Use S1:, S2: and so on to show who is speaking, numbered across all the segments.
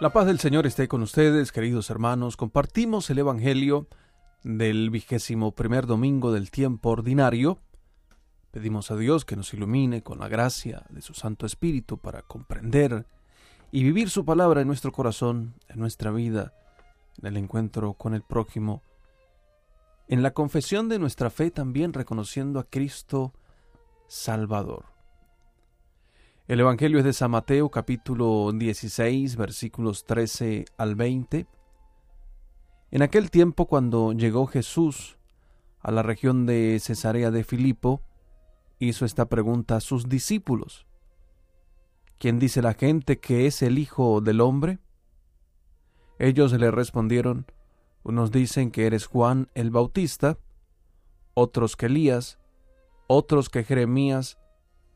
S1: La paz del Señor esté con ustedes, queridos hermanos. Compartimos el Evangelio del vigésimo primer domingo del tiempo ordinario. Pedimos a Dios que nos ilumine con la gracia de su Santo Espíritu para comprender y vivir su palabra en nuestro corazón, en nuestra vida, en el encuentro con el prójimo, en la confesión de nuestra fe también reconociendo a Cristo Salvador. El Evangelio es de San Mateo capítulo 16 versículos 13 al 20. En aquel tiempo cuando llegó Jesús a la región de Cesarea de Filipo, hizo esta pregunta a sus discípulos. ¿Quién dice la gente que es el Hijo del Hombre? Ellos le respondieron, unos dicen que eres Juan el Bautista, otros que Elías, otros que Jeremías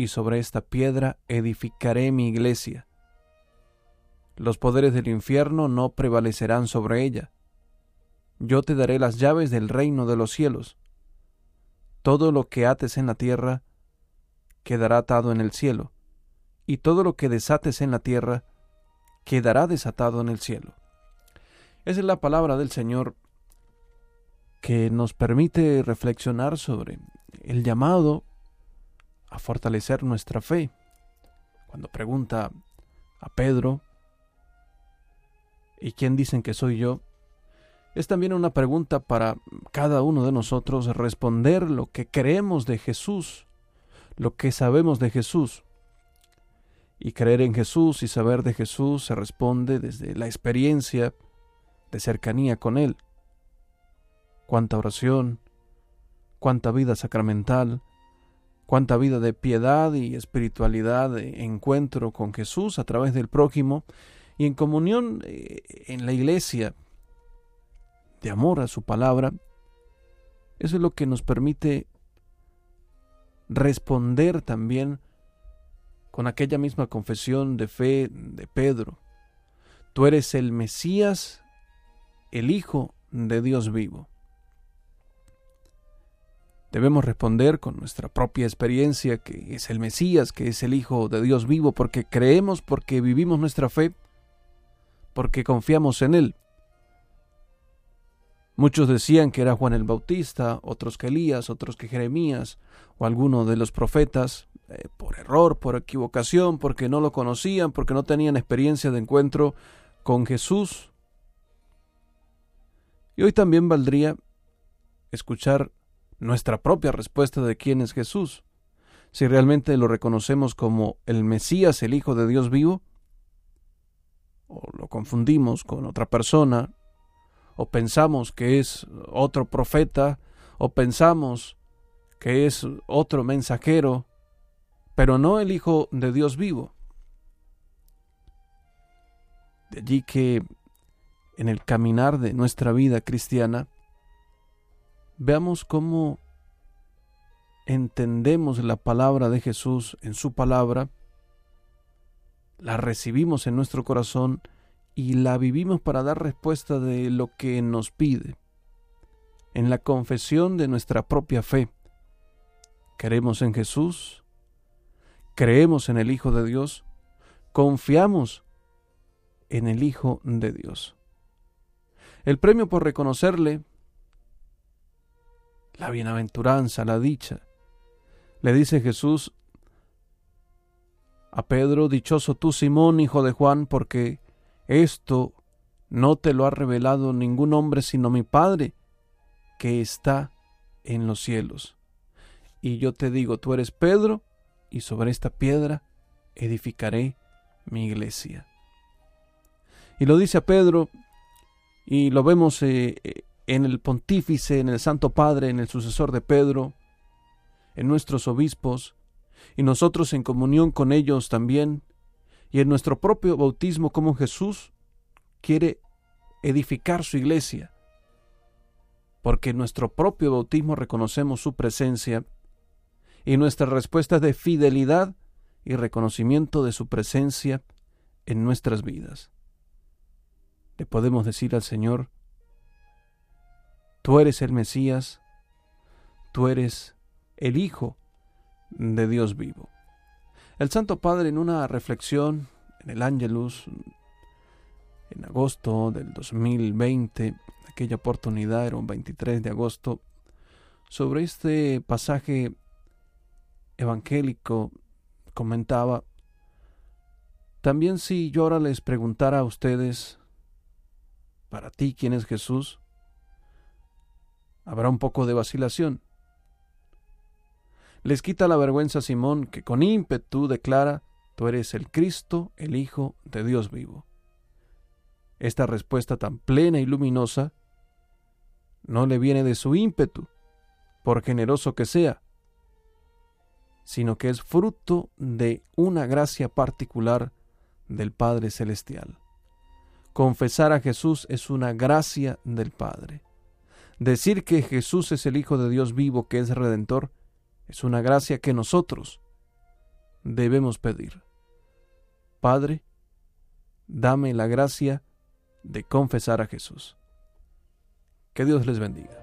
S1: y sobre esta piedra edificaré mi iglesia. Los poderes del infierno no prevalecerán sobre ella. Yo te daré las llaves del reino de los cielos. Todo lo que ates en la tierra quedará atado en el cielo, y todo lo que desates en la tierra quedará desatado en el cielo. Esa es la palabra del Señor que nos permite reflexionar sobre el llamado a fortalecer nuestra fe. Cuando pregunta a Pedro, ¿y quién dicen que soy yo? Es también una pregunta para cada uno de nosotros responder lo que creemos de Jesús, lo que sabemos de Jesús. Y creer en Jesús y saber de Jesús se responde desde la experiencia de cercanía con Él. Cuánta oración, cuánta vida sacramental, cuánta vida de piedad y espiritualidad encuentro con Jesús a través del prójimo y en comunión eh, en la iglesia de amor a su palabra, eso es lo que nos permite responder también con aquella misma confesión de fe de Pedro. Tú eres el Mesías, el Hijo de Dios vivo. Debemos responder con nuestra propia experiencia que es el Mesías, que es el Hijo de Dios vivo, porque creemos, porque vivimos nuestra fe, porque confiamos en Él. Muchos decían que era Juan el Bautista, otros que Elías, otros que Jeremías o alguno de los profetas, eh, por error, por equivocación, porque no lo conocían, porque no tenían experiencia de encuentro con Jesús. Y hoy también valdría escuchar nuestra propia respuesta de quién es Jesús. Si realmente lo reconocemos como el Mesías, el Hijo de Dios vivo, o lo confundimos con otra persona, o pensamos que es otro profeta, o pensamos que es otro mensajero, pero no el Hijo de Dios vivo. De allí que en el caminar de nuestra vida cristiana veamos cómo entendemos la palabra de Jesús en su palabra, la recibimos en nuestro corazón y la vivimos para dar respuesta de lo que nos pide. En la confesión de nuestra propia fe, creemos en Jesús, creemos en el Hijo de Dios, confiamos en el Hijo de Dios. El premio por reconocerle la bienaventuranza, la dicha. Le dice Jesús a Pedro, dichoso tú Simón, hijo de Juan, porque esto no te lo ha revelado ningún hombre sino mi Padre, que está en los cielos. Y yo te digo, tú eres Pedro, y sobre esta piedra edificaré mi iglesia. Y lo dice a Pedro, y lo vemos eh, eh, en el pontífice, en el Santo Padre, en el sucesor de Pedro, en nuestros obispos, y nosotros en comunión con ellos también, y en nuestro propio bautismo como Jesús quiere edificar su iglesia, porque en nuestro propio bautismo reconocemos su presencia y nuestra respuesta es de fidelidad y reconocimiento de su presencia en nuestras vidas. Le podemos decir al Señor, tú eres el Mesías, tú eres el Hijo de Dios vivo. El Santo Padre en una reflexión en el Ángelus en agosto del 2020, aquella oportunidad era un 23 de agosto, sobre este pasaje evangélico comentaba, también si yo ahora les preguntara a ustedes, para ti, ¿quién es Jesús? Habrá un poco de vacilación. Les quita la vergüenza a Simón, que con ímpetu declara, tú eres el Cristo, el Hijo de Dios vivo. Esta respuesta tan plena y luminosa no le viene de su ímpetu, por generoso que sea, sino que es fruto de una gracia particular del Padre Celestial. Confesar a Jesús es una gracia del Padre. Decir que Jesús es el Hijo de Dios vivo, que es Redentor, es una gracia que nosotros debemos pedir. Padre, dame la gracia de confesar a Jesús. Que Dios les bendiga.